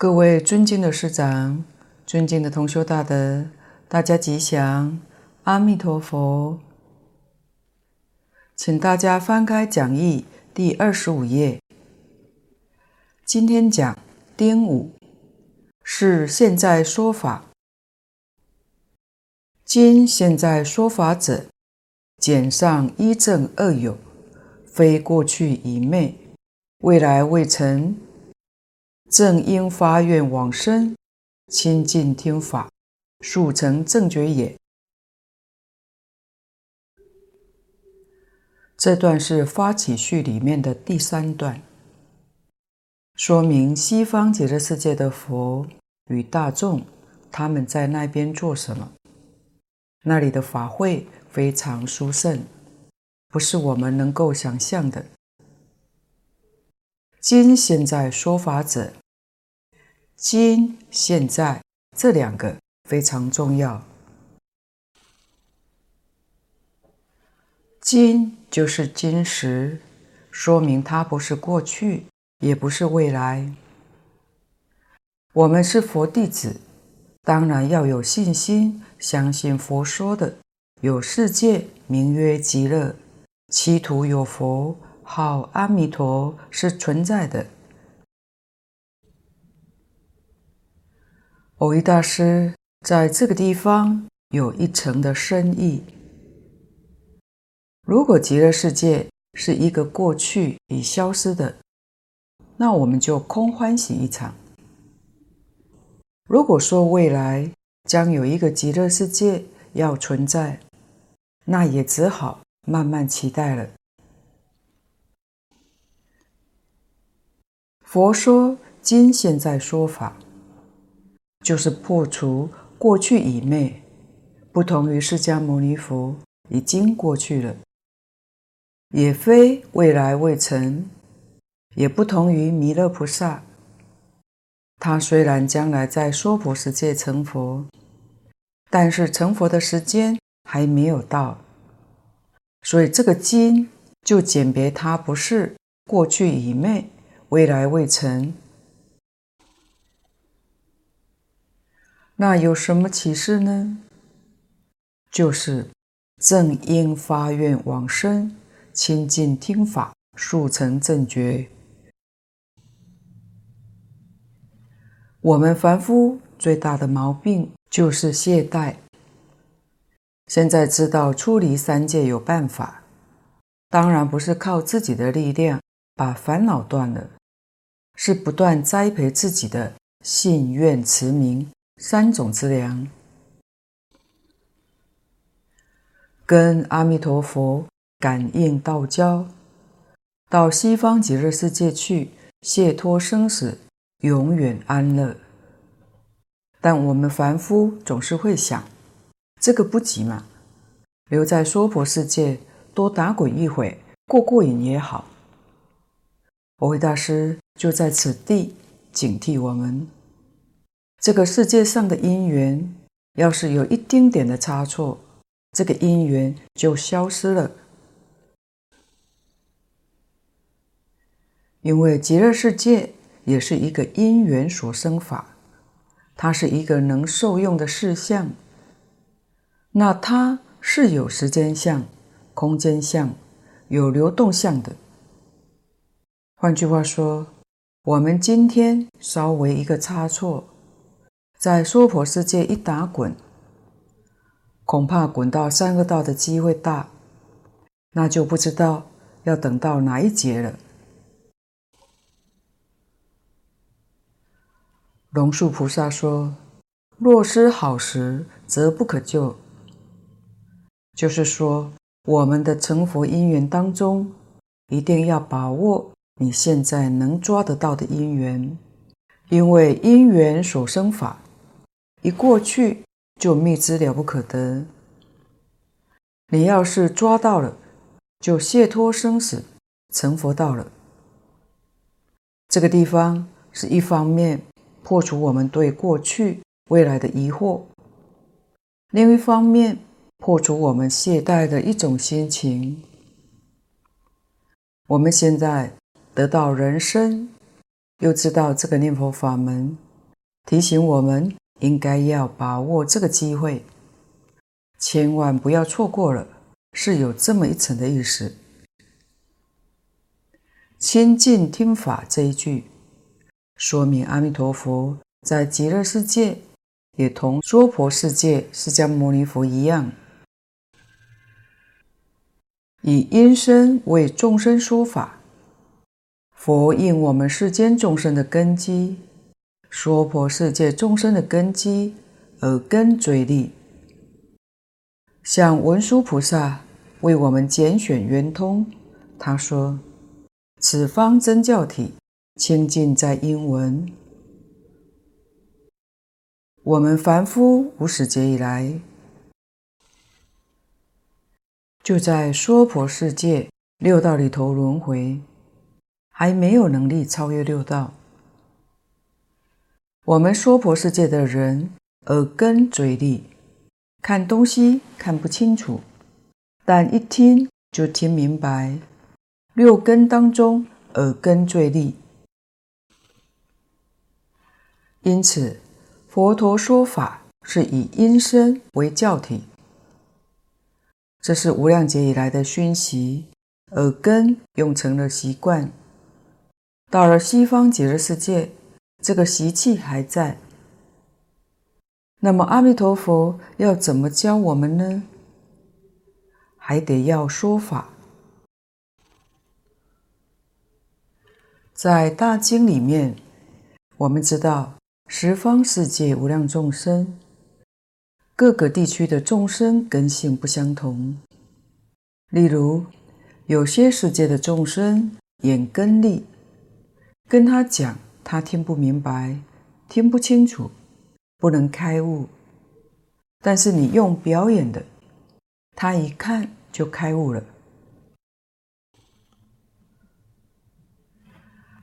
各位尊敬的师长，尊敬的同修大德，大家吉祥，阿弥陀佛。请大家翻开讲义第二十五页。今天讲丁午，是现在说法。今现在说法者，简上一正二有，非过去已昧，未来未成。正应发愿往生，亲近听法，速成正觉也。这段是发起序里面的第三段，说明西方极乐世界的佛与大众，他们在那边做什么？那里的法会非常殊胜，不是我们能够想象的。今现在说法者，今现在这两个非常重要。今就是今时，说明它不是过去，也不是未来。我们是佛弟子，当然要有信心，相信佛说的有世界名曰极乐，其土有佛。号阿弥陀是存在的。偶一大师在这个地方有一层的深意。如果极乐世界是一个过去已消失的，那我们就空欢喜一场。如果说未来将有一个极乐世界要存在，那也只好慢慢期待了。佛说今现在说法，就是破除过去已灭，不同于释迦牟尼佛已经过去了，也非未来未成，也不同于弥勒菩萨，他虽然将来在娑婆世界成佛，但是成佛的时间还没有到，所以这个经就简别他不是过去已灭。未来未成，那有什么启示呢？就是正应发愿往生，亲近听法，速成正觉。我们凡夫最大的毛病就是懈怠。现在知道出离三界有办法，当然不是靠自己的力量把烦恼断了。是不断栽培自己的信愿持名三种资粮，跟阿弥陀佛感应道交，到西方极乐世界去解脱生死，永远安乐。但我们凡夫总是会想，这个不急嘛，留在娑婆世界多打滚一会，过过瘾也好。蕅益大师就在此地警惕我们：这个世界上的因缘，要是有一丁点的差错，这个因缘就消失了。因为极乐世界也是一个因缘所生法，它是一个能受用的事项，那它是有时间相、空间相、有流动相的。换句话说，我们今天稍微一个差错，在娑婆世界一打滚，恐怕滚到三恶道的机会大，那就不知道要等到哪一劫了。龙树菩萨说：“若失好时，则不可救。”就是说，我们的成佛因缘当中，一定要把握。你现在能抓得到的因缘，因为因缘所生法，一过去就密之了不可得。你要是抓到了，就解脱生死，成佛道了。这个地方是一方面破除我们对过去、未来的疑惑，另一方面破除我们懈怠的一种心情。我们现在。得到人生，又知道这个念佛法门提醒我们应该要把握这个机会，千万不要错过了，是有这么一层的意思。亲近听法这一句，说明阿弥陀佛在极乐世界也同娑婆世界释迦牟尼佛一样。以音声为众生说法，佛应我们世间众生的根基，娑婆世界众生的根基，耳根嘴利。像文殊菩萨为我们拣选圆通，他说：“此方真教体，清净在音闻。”我们凡夫无始劫以来。就在娑婆世界六道里头轮回，还没有能力超越六道。我们娑婆世界的人耳根嘴利，看东西看不清楚，但一听就听明白。六根当中，耳根最利，因此佛陀说法是以音声为教体。这是无量劫以来的熏习，耳根用成了习惯。到了西方极乐世界，这个习气还在。那么阿弥陀佛要怎么教我们呢？还得要说法。在大经里面，我们知道十方世界无量众生。各个地区的众生根性不相同，例如有些世界的众生眼根利，跟他讲他听不明白，听不清楚，不能开悟；但是你用表演的，他一看就开悟了。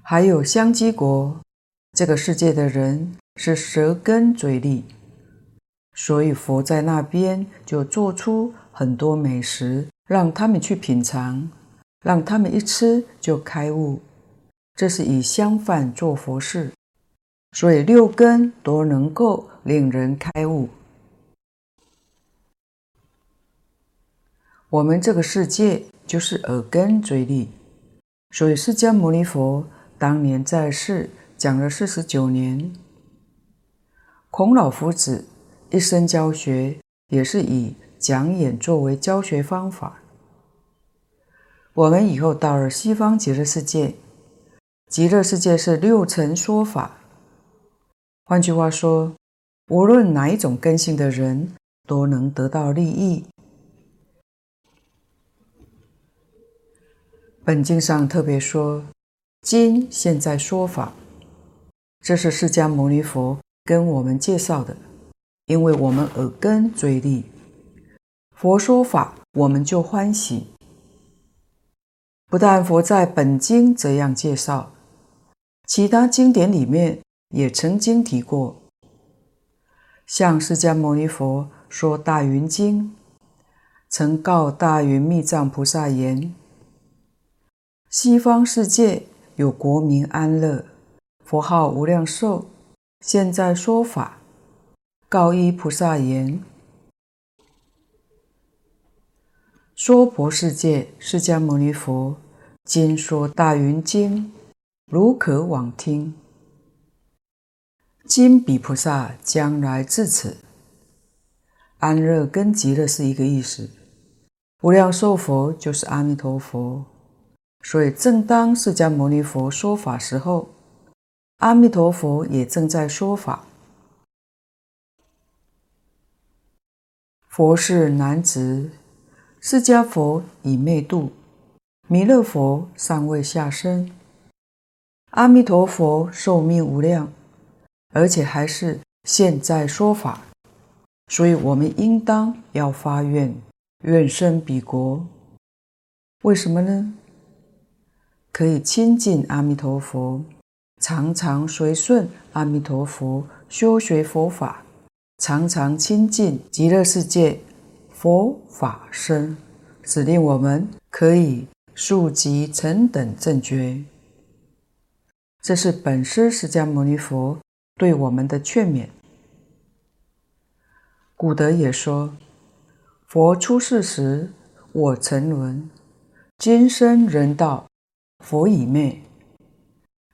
还有香积国这个世界的人是舌根嘴利。所以佛在那边就做出很多美食，让他们去品尝，让他们一吃就开悟。这是以相反做佛事，所以六根都能够令人开悟。我们这个世界就是耳根嘴利，所以释迦牟尼佛当年在世讲了四十九年，孔老夫子。一生教学也是以讲演作为教学方法。我们以后到了西方极乐世界，极乐世界是六层说法。换句话说，无论哪一种根性的人都能得到利益。本经上特别说，今现在说法，这是释迦牟尼佛跟我们介绍的。因为我们耳根最利，佛说法我们就欢喜。不但佛在本经这样介绍，其他经典里面也曾经提过。像释迦牟尼佛说《大云经》，曾告大云密藏菩萨言：西方世界有国名安乐，佛号无量寿，现在说法。告一菩萨言：娑婆世界释迦牟尼佛今说大云经，如可往听。今彼菩萨将来至此，安乐跟极乐是一个意思。无量寿佛就是阿弥陀佛，所以正当释迦牟尼佛说法时候，阿弥陀佛也正在说法。佛是难值，释迦佛已灭度，弥勒佛尚未下生，阿弥陀佛寿命无量，而且还是现在说法，所以我们应当要发愿，愿生彼国。为什么呢？可以亲近阿弥陀佛，常常随顺阿弥陀佛修学佛法。常常亲近极乐世界佛法僧，使令我们可以速集成等正觉。这是本师释迦牟尼佛对我们的劝勉。古德也说：“佛出世时，我沉沦；今生人道，佛已灭。”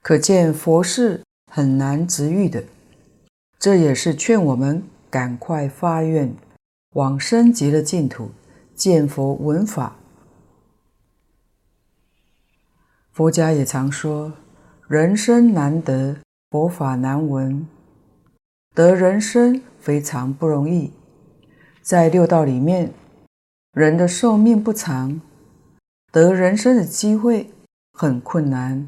可见佛事很难值遇的。这也是劝我们赶快发愿，往生极乐净土，见佛闻法。佛家也常说：“人生难得，佛法难闻。”得人生非常不容易，在六道里面，人的寿命不长，得人生的机会很困难。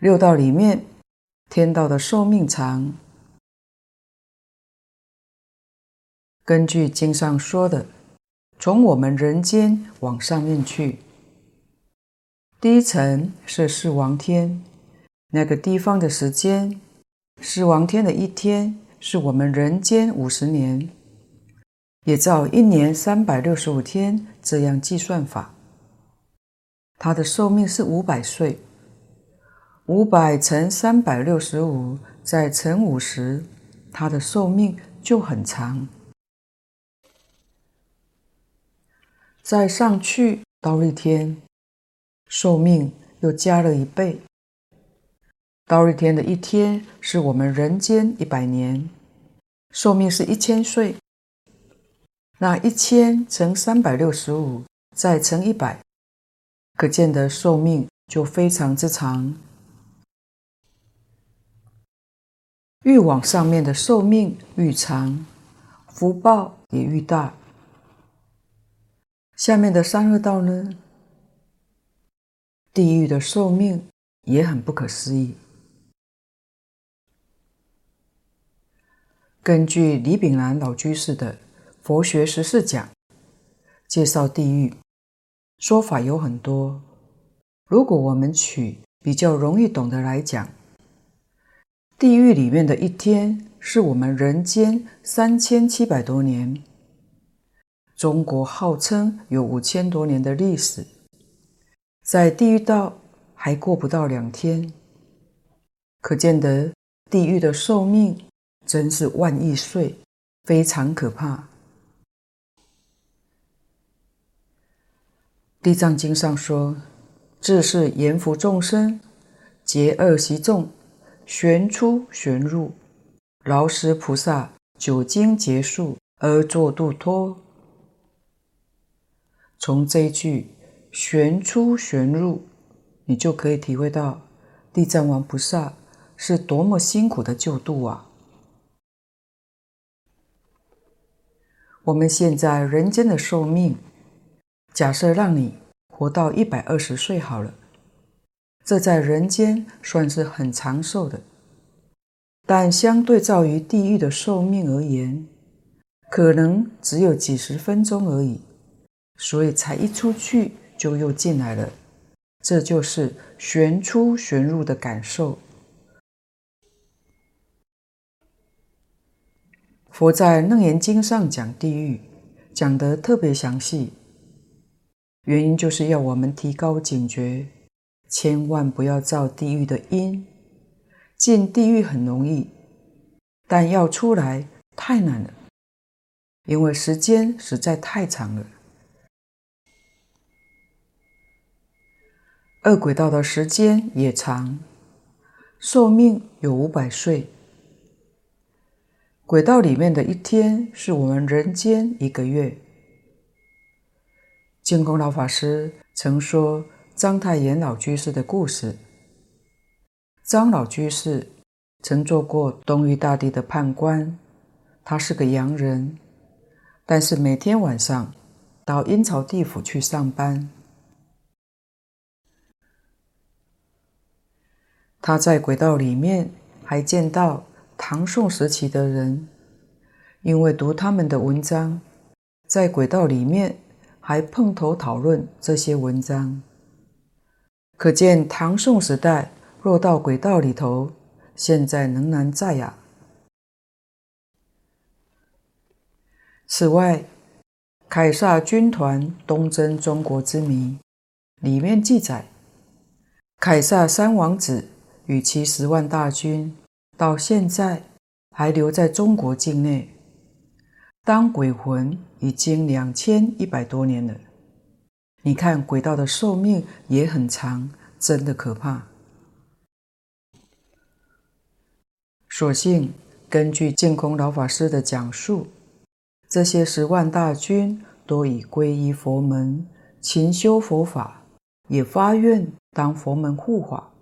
六道里面，天道的寿命长。根据经上说的，从我们人间往上面去，第一层是四王天，那个地方的时间。四王天的一天是我们人间五十年，也照一年三百六十五天这样计算法。他的寿命是五百岁，五百乘三百六十五再乘五十，他的寿命就很长。再上去到一天，寿命又加了一倍。忉利天的一天是我们人间一百年，寿命是一千岁。那一千乘三百六十五，再乘一百，可见的寿命就非常之长。愈往上面的寿命愈长，福报也愈大。下面的三恶道呢？地狱的寿命也很不可思议。根据李炳南老居士的《佛学十四讲》介绍地狱，说法有很多。如果我们取比较容易懂的来讲，地狱里面的一天是我们人间三千七百多年。中国号称有五千多年的历史，在地狱道还过不到两天，可见得地狱的寿命。真是万亿岁，非常可怕。地藏经上说：“自是阎浮众生，结恶习众，旋出旋入，劳师菩萨久经劫数而作度脱。”从这一句“旋出旋入”，你就可以体会到地藏王菩萨是多么辛苦的救度啊！我们现在人间的寿命，假设让你活到一百二十岁好了，这在人间算是很长寿的，但相对照于地狱的寿命而言，可能只有几十分钟而已，所以才一出去就又进来了，这就是旋出旋入的感受。佛在《楞严经》上讲地狱，讲得特别详细，原因就是要我们提高警觉，千万不要造地狱的因。进地狱很容易，但要出来太难了，因为时间实在太长了。二轨道的时间也长，寿命有五百岁。轨道里面的一天是我们人间一个月。净空老法师曾说章太炎老居士的故事。章老居士曾做过东域大帝的判官，他是个洋人，但是每天晚上到阴曹地府去上班。他在轨道里面还见到。唐宋时期的人，因为读他们的文章，在轨道里面还碰头讨论这些文章，可见唐宋时代落到轨道里头，现在仍然在呀。此外，凯撒军团东征中国之谜里面记载，凯撒三王子与其十万大军。到现在还留在中国境内，当鬼魂已经两千一百多年了。你看鬼道的寿命也很长，真的可怕。所幸根据净空老法师的讲述，这些十万大军都已皈依佛门，勤修佛法，也发愿当佛门护法。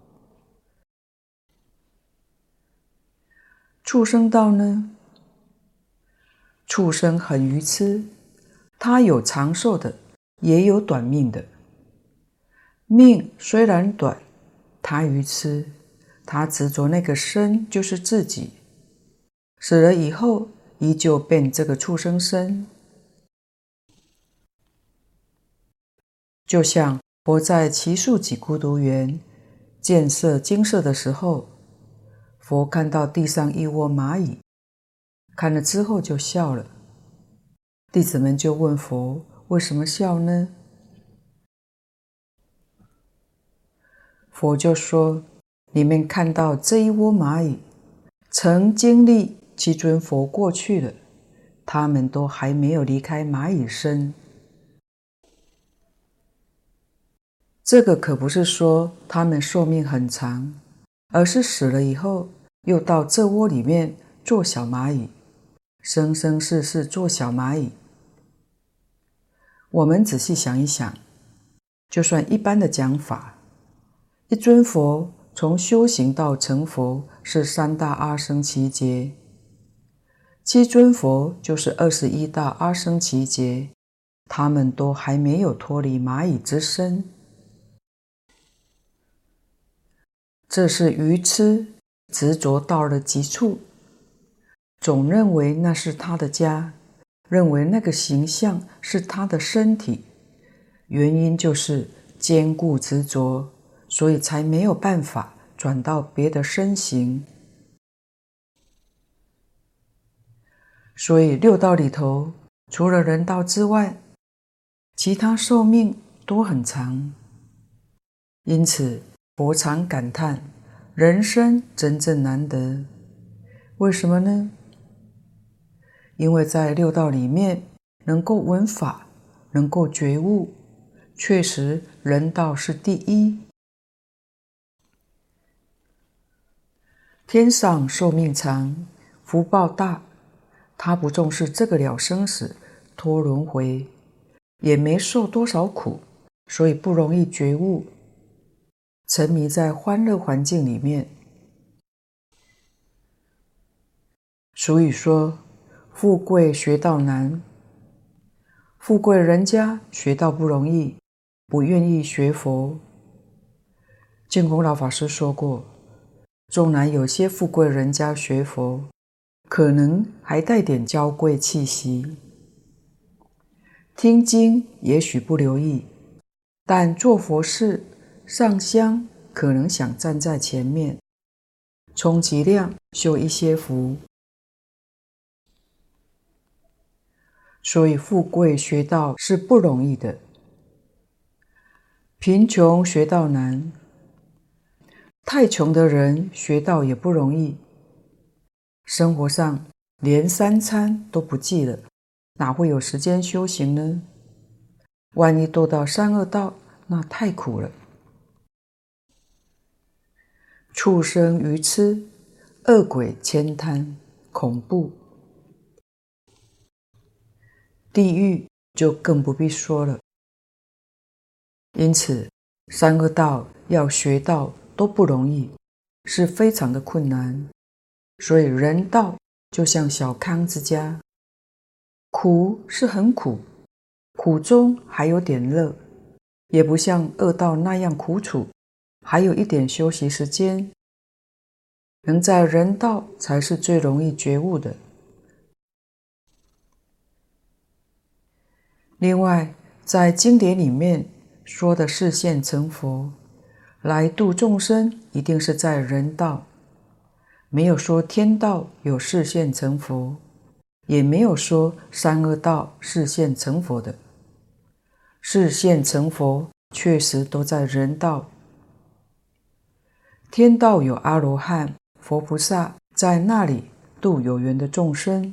畜生道呢？畜生很愚痴，他有长寿的，也有短命的。命虽然短，他愚痴，他执着那个身就是自己，死了以后依旧变这个畜生身。就像我在奇树给孤独园建设精舍的时候。佛看到地上一窝蚂蚁，看了之后就笑了。弟子们就问佛：“为什么笑呢？”佛就说：“你们看到这一窝蚂蚁，曾经历七尊佛过去了，他们都还没有离开蚂蚁身。这个可不是说他们寿命很长。”而是死了以后，又到这窝里面做小蚂蚁，生生世世做小蚂蚁。我们仔细想一想，就算一般的讲法，一尊佛从修行到成佛是三大阿僧祇劫，七尊佛就是二十一大阿僧祇劫，他们都还没有脱离蚂蚁之身。这是愚痴执着到了极处，总认为那是他的家，认为那个形象是他的身体，原因就是坚固执着，所以才没有办法转到别的身形。所以六道里头，除了人道之外，其他寿命都很长，因此。佛常感叹，人生真正难得。为什么呢？因为在六道里面，能够闻法，能够觉悟，确实人道是第一。天上寿命长，福报大，他不重视这个了生死、脱轮回，也没受多少苦，所以不容易觉悟。沉迷在欢乐环境里面，所以说富贵学道难。富贵人家学道不容易，不愿意学佛。净空老法师说过，纵然有些富贵人家学佛，可能还带点娇贵气息，听经也许不留意，但做佛事。上香可能想站在前面，充其量修一些福，所以富贵学道是不容易的，贫穷学道难，太穷的人学道也不容易，生活上连三餐都不记了，哪会有时间修行呢？万一堕到三恶道，那太苦了。畜生愚痴，恶鬼慳贪，恐怖。地狱就更不必说了。因此，三个道要学到都不容易，是非常的困难。所以人道就像小康之家，苦是很苦，苦中还有点乐，也不像恶道那样苦楚。还有一点休息时间，能在人道才是最容易觉悟的。另外，在经典里面说的视现成佛来度众生，一定是在人道，没有说天道有视现成佛，也没有说三恶道视现成佛的。视现成佛确实都在人道。天道有阿罗汉、佛菩萨、在那里度有缘的众生。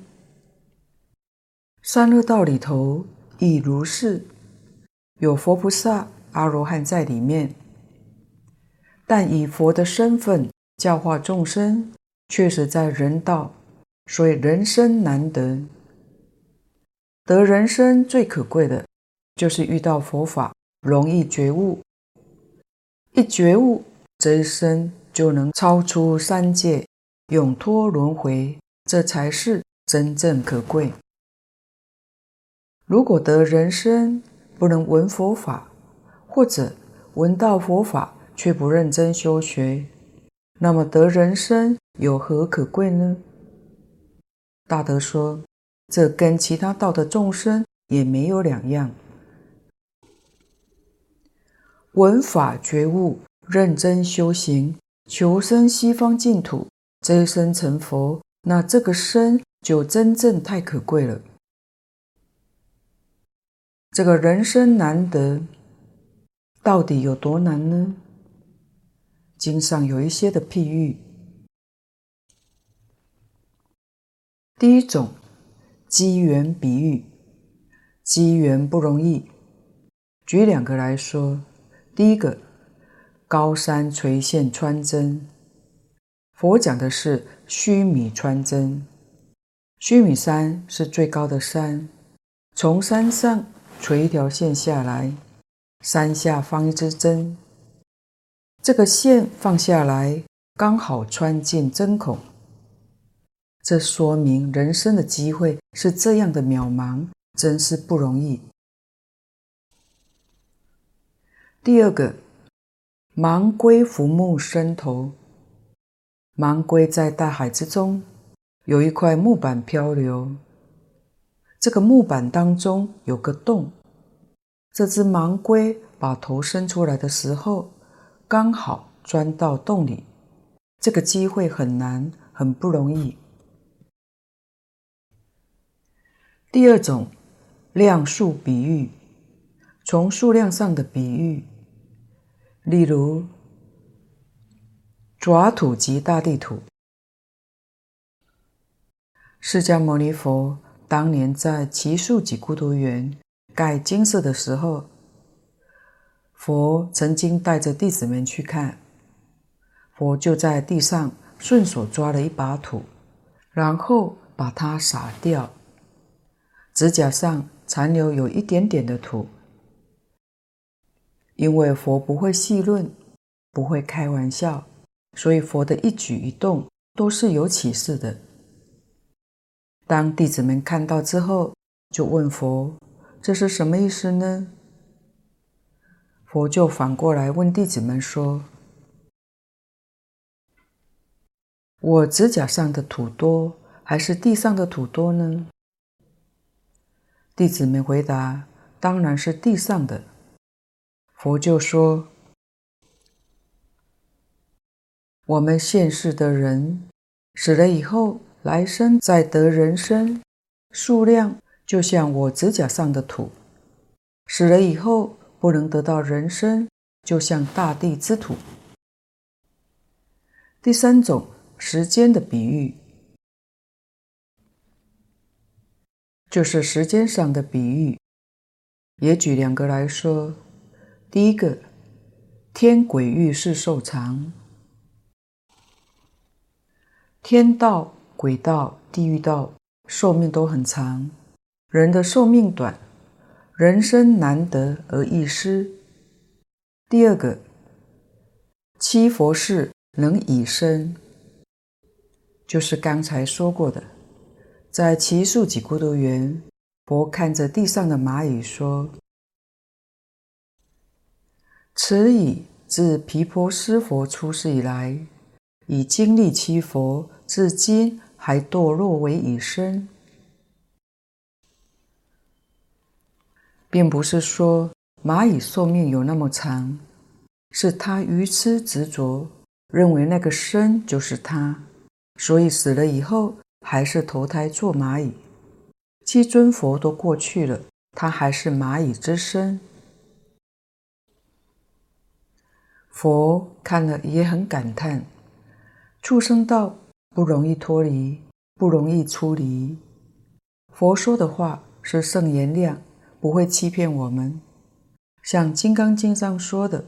三恶道里头亦如是，有佛菩萨、阿罗汉在里面，但以佛的身份教化众生，确实在人道，所以人生难得。得人生最可贵的，就是遇到佛法，容易觉悟。一觉悟，这一生就能超出三界，永脱轮回，这才是真正可贵。如果得人生不能闻佛法，或者闻到佛法却不认真修学，那么得人生有何可贵呢？大德说，这跟其他道的众生也没有两样。闻法觉悟，认真修行，求生西方净土，这一生成佛，那这个生就真正太可贵了。这个人生难得，到底有多难呢？经上有一些的譬喻。第一种，机缘比喻，机缘不容易。举两个来说，第一个，高山垂线穿针。佛讲的是须弥穿针，须弥山是最高的山，从山上。垂一条线下来，山下放一支针，这个线放下来刚好穿进针孔，这说明人生的机会是这样的渺茫，真是不容易。第二个，盲龟浮木生头，盲龟在大海之中，有一块木板漂流。这个木板当中有个洞，这只盲龟把头伸出来的时候，刚好钻到洞里。这个机会很难，很不容易。第二种，量数比喻，从数量上的比喻，例如爪土及大地土，释迦牟尼佛。当年在奇树给孤独园盖金色的时候，佛曾经带着弟子们去看，佛就在地上顺手抓了一把土，然后把它撒掉，指甲上残留有一点点的土。因为佛不会戏论，不会开玩笑，所以佛的一举一动都是有启示的。当弟子们看到之后，就问佛：“这是什么意思呢？”佛就反过来问弟子们说：“我指甲上的土多，还是地上的土多呢？”弟子们回答：“当然是地上的。”佛就说：“我们现世的人死了以后。”来生再得人生，数量就像我指甲上的土；死了以后不能得到人生，就像大地之土。第三种时间的比喻，就是时间上的比喻，也举两个来说。第一个，天鬼欲是寿长，天道。鬼道、地狱道寿命都很长，人的寿命短，人生难得而易失。第二个，七佛事能以身，就是刚才说过的，在奇树几孤独园，佛看着地上的蚂蚁说：“此以自毗婆尸佛出世以来，已经历七佛，至今。”还堕落为蚁身，并不是说蚂蚁寿命有那么长，是他愚痴执着，认为那个身就是他，所以死了以后还是投胎做蚂蚁。七尊佛都过去了，他还是蚂蚁之身。佛看了也很感叹，畜生道。不容易脱离，不容易出离。佛说的话是圣言量，不会欺骗我们。像《金刚经》上说的：“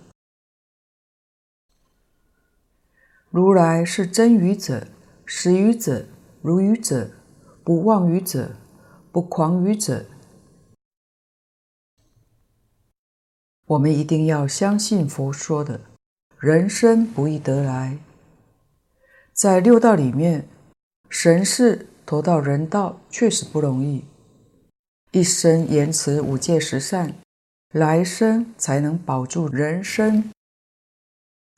如来是真语者，实语者，如语者，不妄语者，不狂语者。”我们一定要相信佛说的。人生不易得来，在六道里面，神是投到人道确实不容易。一生严持五戒十善，来生才能保住人身。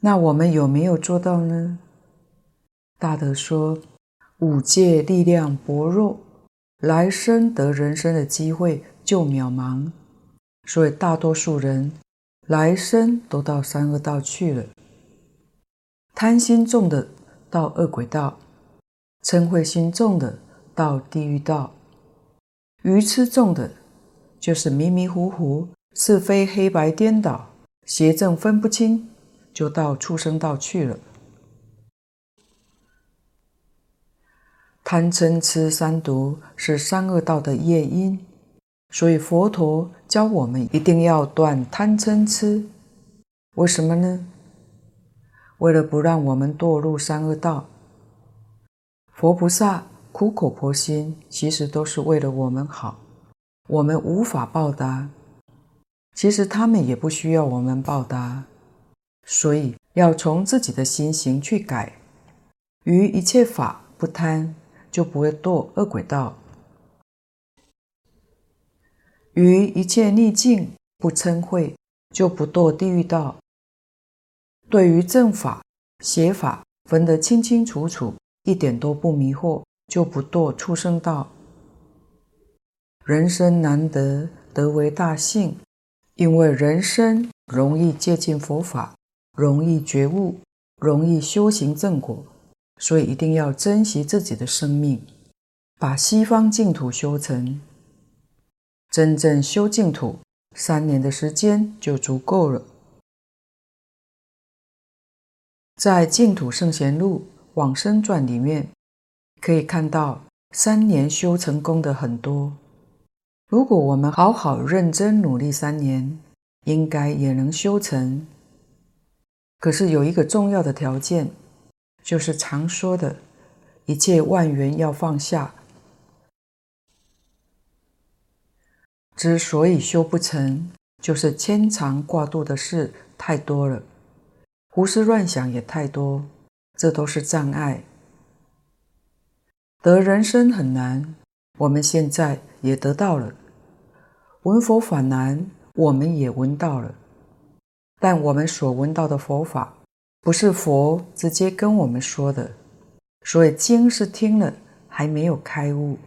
那我们有没有做到呢？大德说，五戒力量薄弱，来生得人身的机会就渺茫。所以大多数人来生都到三恶道去了。贪心重的到恶鬼道，嗔恚心重的到地狱道，愚痴重的，就是迷迷糊糊、是非黑白颠倒、邪正分不清，就到畜生道去了。贪嗔痴三毒是三恶道的业因，所以佛陀教我们一定要断贪嗔痴。为什么呢？为了不让我们堕入三恶道，佛菩萨苦口婆心，其实都是为了我们好。我们无法报答，其实他们也不需要我们报答，所以要从自己的心行去改。于一切法不贪，就不会堕恶鬼道；于一切逆境不嗔恚，就不堕地狱道。对于正法、邪法分得清清楚楚，一点都不迷惑，就不堕畜生道。人生难得，得为大幸，因为人生容易接近佛法，容易觉悟，容易修行正果，所以一定要珍惜自己的生命，把西方净土修成。真正修净土，三年的时间就足够了。在《净土圣贤录往生传》里面，可以看到三年修成功的很多。如果我们好好认真努力三年，应该也能修成。可是有一个重要的条件，就是常说的一切万缘要放下。之所以修不成，就是牵肠挂肚的事太多了。胡思乱想也太多，这都是障碍。得人生很难，我们现在也得到了；闻佛法难，我们也闻到了。但我们所闻到的佛法，不是佛直接跟我们说的，所以经是听了，还没有开悟。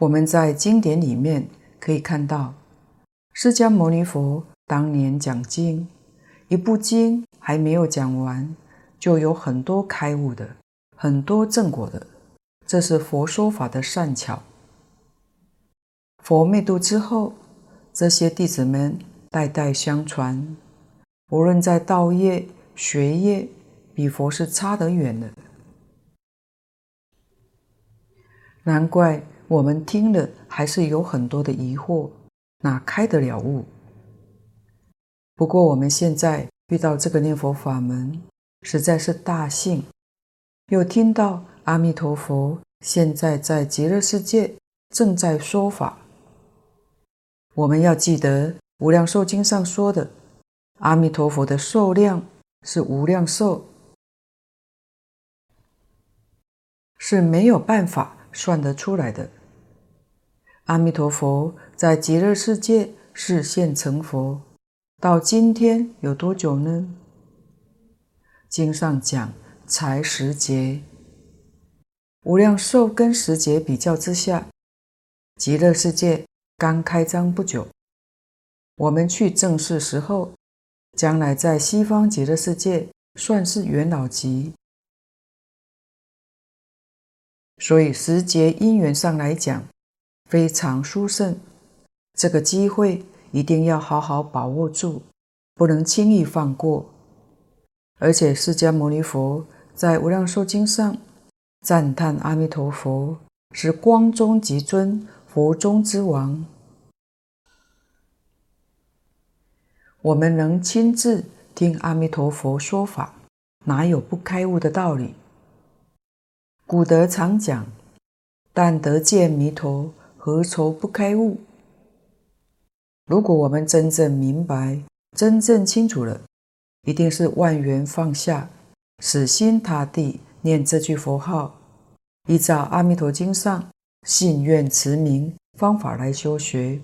我们在经典里面可以看到，释迦牟尼佛。当年讲经，一部经还没有讲完，就有很多开悟的，很多正果的，这是佛说法的善巧。佛灭度之后，这些弟子们代代相传，无论在道业、学业，比佛是差得远的。难怪我们听了还是有很多的疑惑，哪开得了悟？不过我们现在遇到这个念佛法门，实在是大幸。又听到阿弥陀佛现在在极乐世界正在说法。我们要记得《无量寿经》上说的，阿弥陀佛的寿量是无量寿，是没有办法算得出来的。阿弥陀佛在极乐世界示现成佛。到今天有多久呢？经上讲才十劫，无量寿跟十劫比较之下，极乐世界刚开张不久。我们去正视时候，将来在西方极乐世界算是元老级。所以十劫因缘上来讲，非常殊胜。这个机会。一定要好好把握住，不能轻易放过。而且释迦牟尼佛在《无量寿经》上赞叹阿弥陀佛是光中极尊，佛中之王。我们能亲自听阿弥陀佛说法，哪有不开悟的道理？古德常讲：“但得见弥陀，何愁不开悟？”如果我们真正明白、真正清楚了，一定是万缘放下，死心塌地念这句佛号，依照《阿弥陀经》上信愿持名方法来修学，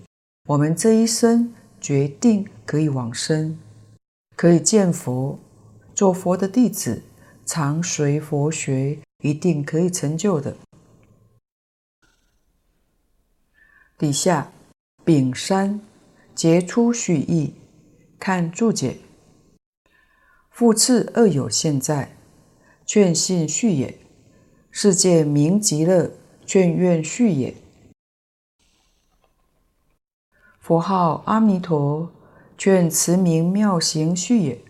我们这一生决定可以往生，可以见佛，做佛的弟子，常随佛学，一定可以成就的。底下丙三杰出序义，看注解。复次二有现在，劝信序也；世界名极乐，劝愿序也。佛号阿弥陀，劝慈名妙行序也。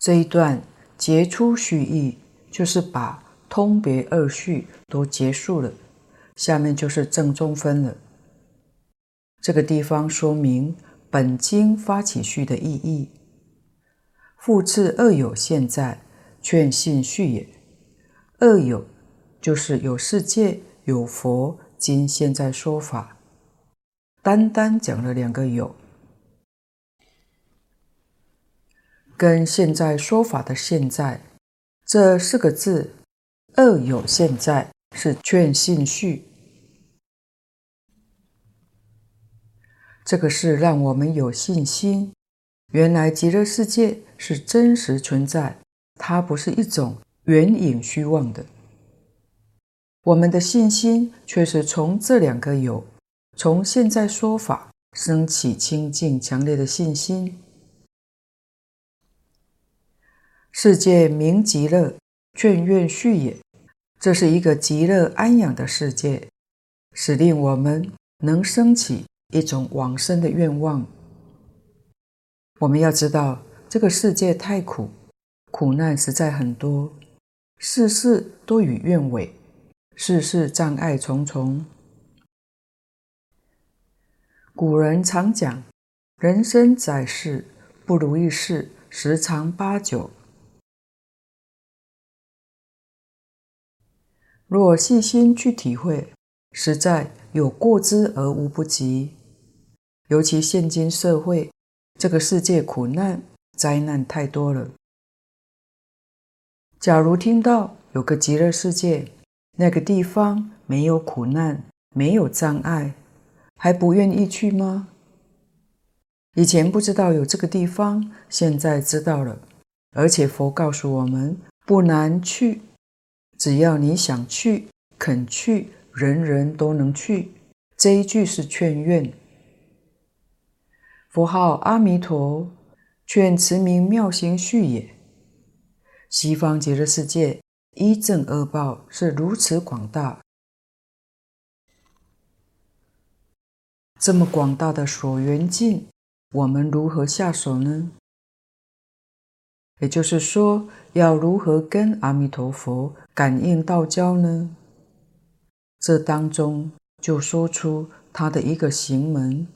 这一段杰出序义，就是把通别二序都结束了，下面就是正中分了。这个地方说明。本经发起序的意义，复次二有现在，劝信序也。二有就是有世界、有佛，今现在说法。单单讲了两个有，跟现在说法的现在这四个字，二有现在是劝信序。这个是让我们有信心，原来极乐世界是真实存在，它不是一种缘影虚妄的。我们的信心却是从这两个有，从现在说法升起清净强烈的信心。世界名极乐，劝愿续也。这是一个极乐安养的世界，使令我们能升起。一种往生的愿望。我们要知道，这个世界太苦，苦难实在很多，事事都与愿违，事事障碍重重。古人常讲，人生在世，不如意事十常八九。若细心去体会，实在有过之而无不及。尤其现今社会，这个世界苦难灾难太多了。假如听到有个极乐世界，那个地方没有苦难，没有障碍，还不愿意去吗？以前不知道有这个地方，现在知道了，而且佛告诉我们不难去，只要你想去、肯去，人人都能去。这一句是劝愿。佛号阿弥陀，劝慈名妙行续也。西方极乐世界一正二报是如此广大，这么广大的所缘境，我们如何下手呢？也就是说，要如何跟阿弥陀佛感应道交呢？这当中就说出他的一个行门。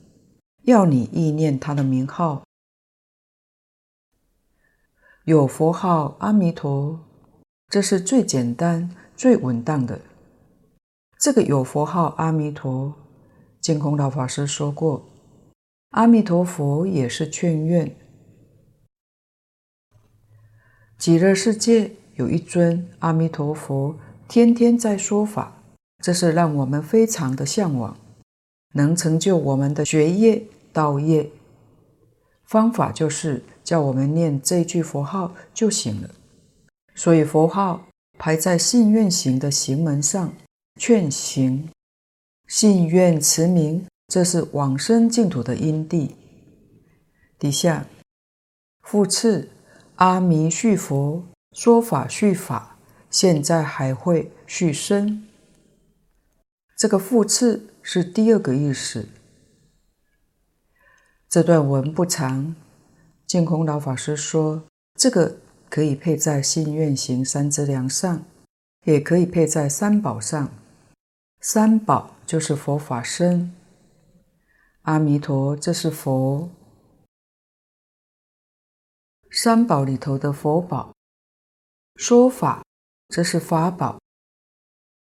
要你忆念他的名号，有佛号阿弥陀，这是最简单、最稳当的。这个有佛号阿弥陀，净空老法师说过，阿弥陀佛也是劝愿。极乐世界有一尊阿弥陀佛，天天在说法，这是让我们非常的向往。能成就我们的学业道业，方法就是叫我们念这句佛号就行了。所以佛号排在信愿行的行门上，劝行信愿持名，这是往生净土的因地。底下复次阿弥续佛，说法续法，现在还会续生。这个复次。是第二个意思。这段文不长，净空老法师说，这个可以配在信愿行三资粮上，也可以配在三宝上。三宝就是佛法身，阿弥陀这是佛，三宝里头的佛宝，说法这是法宝，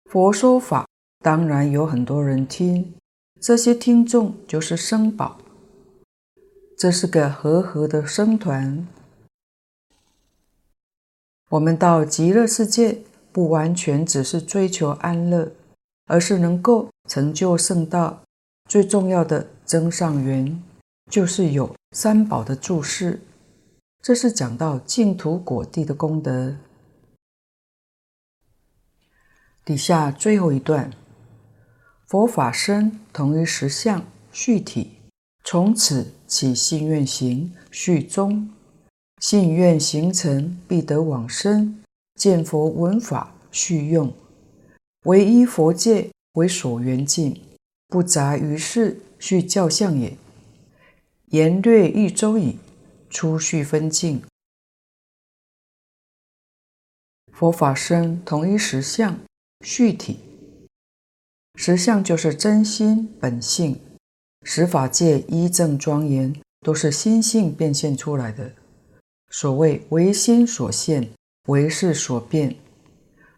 佛说法当然有很多人听，这些听众就是僧宝。这是个和合的僧团。我们到极乐世界，不完全只是追求安乐，而是能够成就圣道。最重要的增上缘，就是有三宝的注释。这是讲到净土果地的功德。底下最后一段，佛法身同一实相续体。从此起信愿行续中，信愿行成，必得往生。见佛闻法续用，唯依佛戒为所缘境，不杂于事续教相也。言略一周矣，初续分境。佛法身同一实相续体，实相就是真心本性。十法界一正庄严，都是心性变现出来的。所谓唯心所现，唯识所变。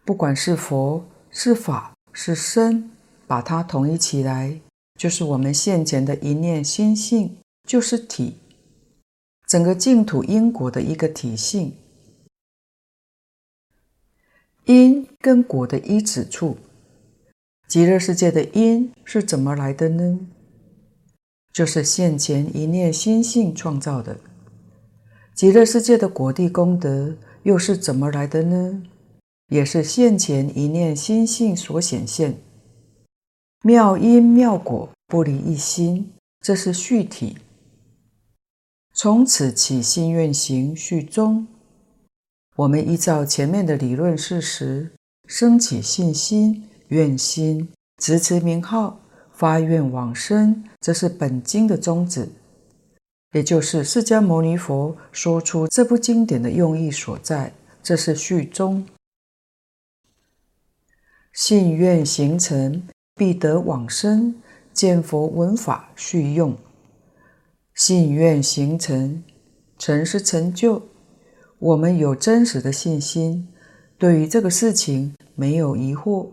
不管是佛、是法、是身，把它统一起来，就是我们现前的一念心性，就是体。整个净土因果的一个体性，因跟果的依止处。极乐世界的因是怎么来的呢？就是现前一念心性创造的。极乐世界的果地功德又是怎么来的呢？也是现前一念心性所显现。妙因妙果不离一心，这是续体。从此起心愿行续中，我们依照前面的理论事实，升起信心、愿心，执持名号。发愿往生，这是本经的宗旨，也就是释迦牟尼佛说出这部经典的用意所在。这是续中，信愿形成，必得往生；见佛闻法续用。信愿形成，成是成就。我们有真实的信心，对于这个事情没有疑惑，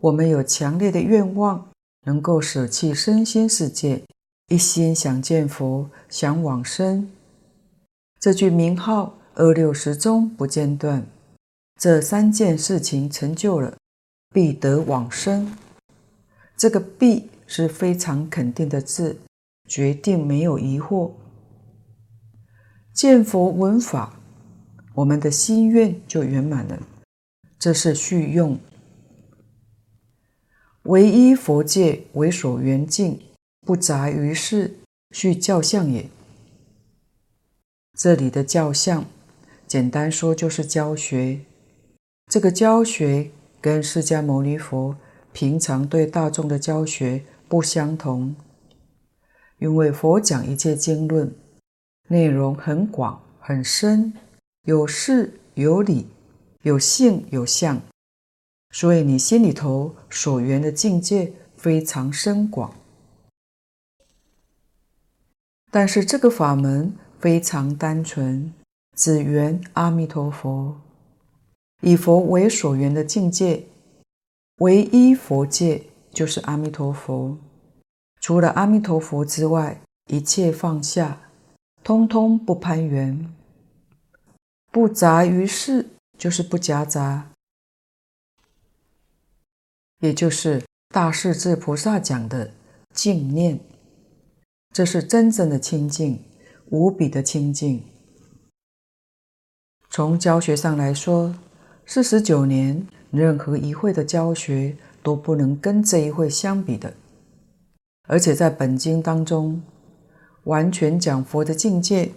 我们有强烈的愿望。能够舍弃身心世界，一心想见佛，想往生。这句名号二六时中不间断，这三件事情成就了，必得往生。这个“必”是非常肯定的字，决定没有疑惑。见佛闻法，我们的心愿就圆满了。这是续用。唯一佛界为所缘境，不杂于事，续教相也。这里的教相，简单说就是教学。这个教学跟释迦牟尼佛平常对大众的教学不相同，因为佛讲一切经论，内容很广很深，有事有理，有性有相。所以你心里头所缘的境界非常深广，但是这个法门非常单纯，只缘阿弥陀佛，以佛为所缘的境界，唯一佛界就是阿弥陀佛，除了阿弥陀佛之外，一切放下，通通不攀缘，不杂于事，就是不夹杂。也就是大势至菩萨讲的净念，这是真正的清净，无比的清净。从教学上来说，四十九年任何一会的教学都不能跟这一会相比的，而且在本经当中，完全讲佛的境界，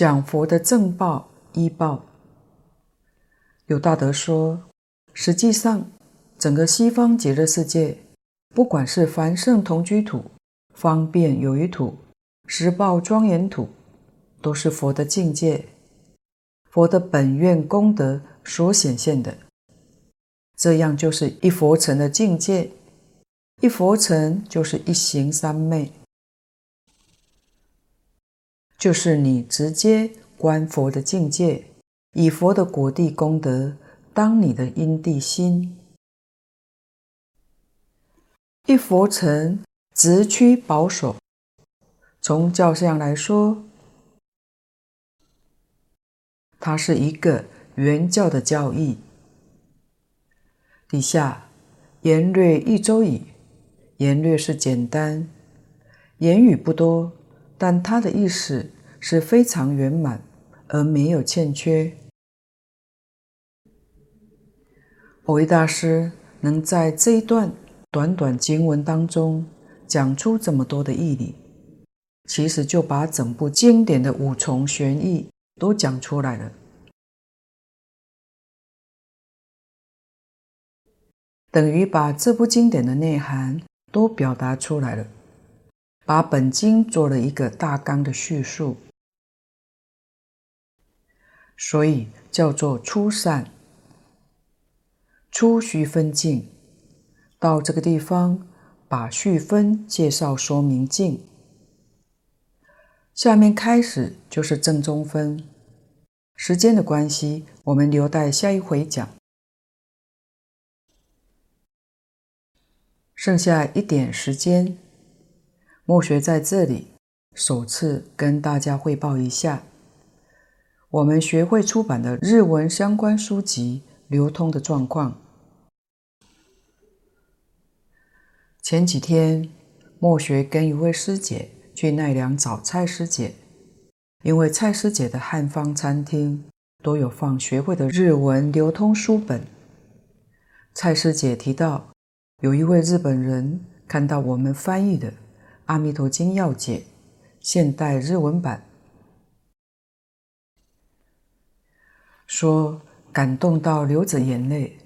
讲佛的正报依报。有大德说。实际上，整个西方极乐世界，不管是凡圣同居土、方便有余土、十报庄严土，都是佛的境界，佛的本愿功德所显现的。这样就是一佛乘的境界，一佛乘就是一行三昧，就是你直接观佛的境界，以佛的果地功德当你的因地心。一佛乘直趋保守，从教相来说，它是一个圆教的教义。底下言略一周矣。言略是简单，言语不多，但他的意思是非常圆满而没有欠缺。蕅益大师能在这一段短短经文当中讲出这么多的义理，其实就把整部经典的五重玄义都讲出来了。等于把这部经典的内涵都表达出来了，把本经做了一个大纲的叙述，所以叫做初善。初须分境，到这个地方把绪分介绍说明境，下面开始就是正中分。时间的关系，我们留待下一回讲。剩下一点时间，墨学在这里首次跟大家汇报一下，我们学会出版的日文相关书籍流通的状况。前几天，墨学跟一位师姐去奈良找蔡师姐，因为蔡师姐的汉方餐厅都有放学会的日文流通书本。蔡师姐提到，有一位日本人看到我们翻译的《阿弥陀经要解》现代日文版，说感动到流着眼泪。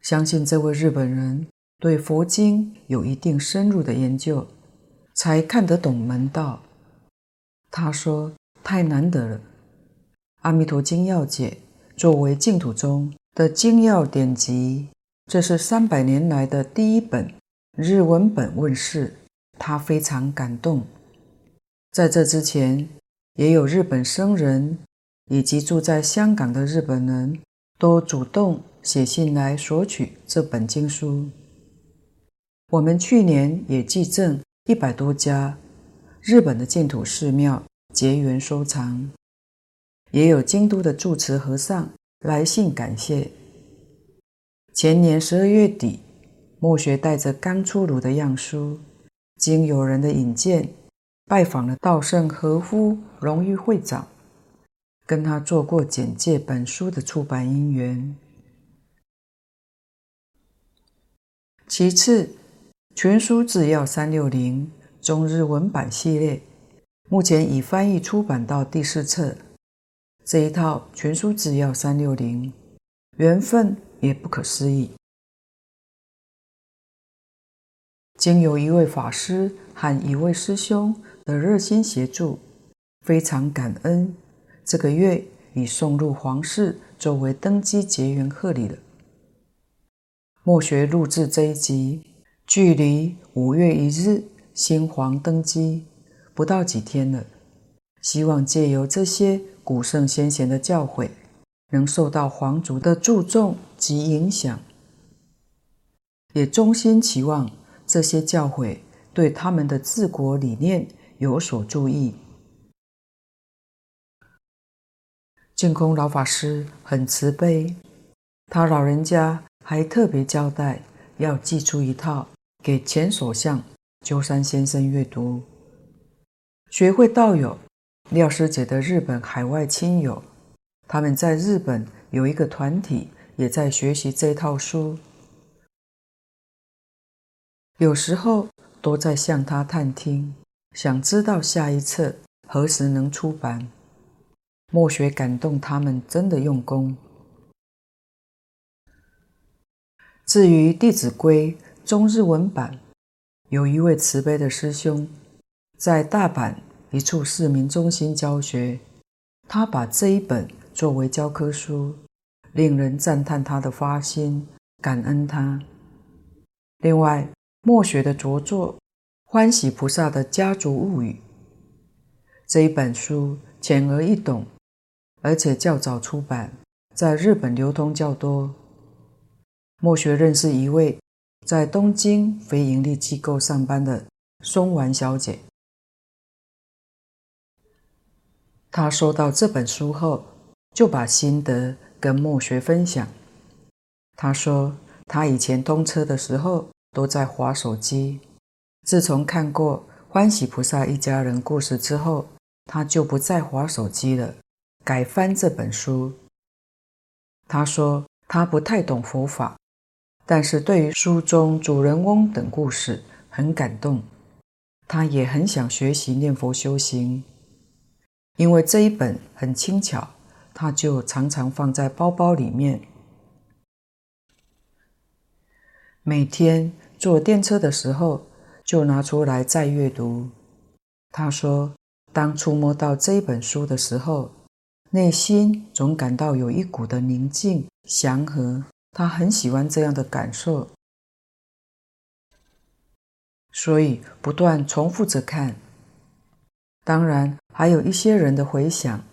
相信这位日本人对佛经有一定深入的研究，才看得懂门道。他说：“太难得了，《阿弥陀经要解》作为净土中的经要典籍。”这是三百年来的第一本日文本问世，他非常感动。在这之前，也有日本僧人以及住在香港的日本人都主动写信来索取这本经书。我们去年也寄赠一百多家日本的净土寺庙结缘收藏，也有京都的住持和尚来信感谢。前年十二月底，墨学带着刚出炉的样书，经友人的引荐，拜访了稻盛和夫荣誉会长，跟他做过简介本书的出版因缘。其次，《全书只要三六零》中日文版系列，目前已翻译出版到第四册。这一套《全书只要三六零》，缘分。也不可思议。经由一位法师和一位师兄的热心协助，非常感恩。这个月已送入皇室作为登基结缘贺礼了。墨学录制这一集，距离五月一日新皇登基不到几天了。希望借由这些古圣先贤的教诲。能受到皇族的注重及影响，也衷心期望这些教诲对他们的治国理念有所助益。净空老法师很慈悲，他老人家还特别交代要寄出一套给前首相鸠山先生阅读。学会道友廖师姐的日本海外亲友。他们在日本有一个团体，也在学习这套书，有时候都在向他探听，想知道下一册何时能出版。墨学感动他们真的用功。至于《弟子规》中日文版，有一位慈悲的师兄，在大阪一处市民中心教学，他把这一本作为教科书，令人赞叹他的发心，感恩他。另外，墨学的著作《欢喜菩萨的家族物语》这一本书浅而易懂，而且较早出版，在日本流通较多。墨学认识一位在东京非营利机构上班的松丸小姐，她收到这本书后，就把心得跟墨学分享。她说，她以前通车的时候，都在划手机。自从看过欢喜菩萨一家人故事之后，他就不再划手机了，改翻这本书。他说他不太懂佛法，但是对于书中主人翁等故事很感动，他也很想学习念佛修行。因为这一本很轻巧，他就常常放在包包里面，每天。坐电车的时候，就拿出来再阅读。他说，当触摸到这本书的时候，内心总感到有一股的宁静、祥和。他很喜欢这样的感受，所以不断重复着看。当然，还有一些人的回想。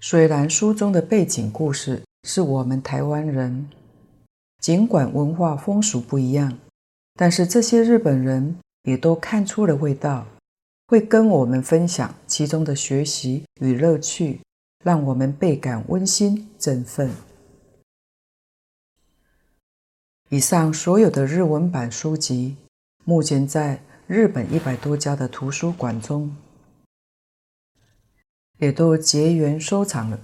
虽然书中的背景故事是我们台湾人。尽管文化风俗不一样，但是这些日本人也都看出了味道，会跟我们分享其中的学习与乐趣，让我们倍感温馨振奋。以上所有的日文版书籍，目前在日本一百多家的图书馆中，也都结缘收藏了。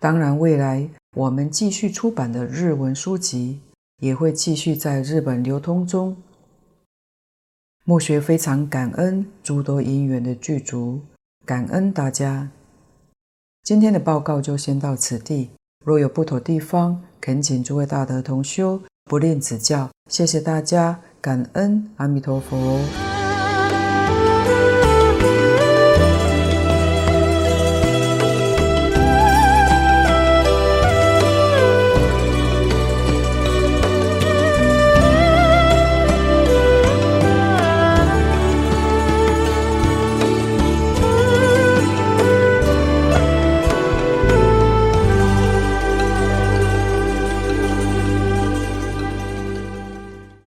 当然，未来我们继续出版的日文书籍也会继续在日本流通中。默学非常感恩诸多因缘的具足，感恩大家。今天的报告就先到此地，若有不妥地方，恳请诸位大德同修不吝指教。谢谢大家，感恩阿弥陀佛。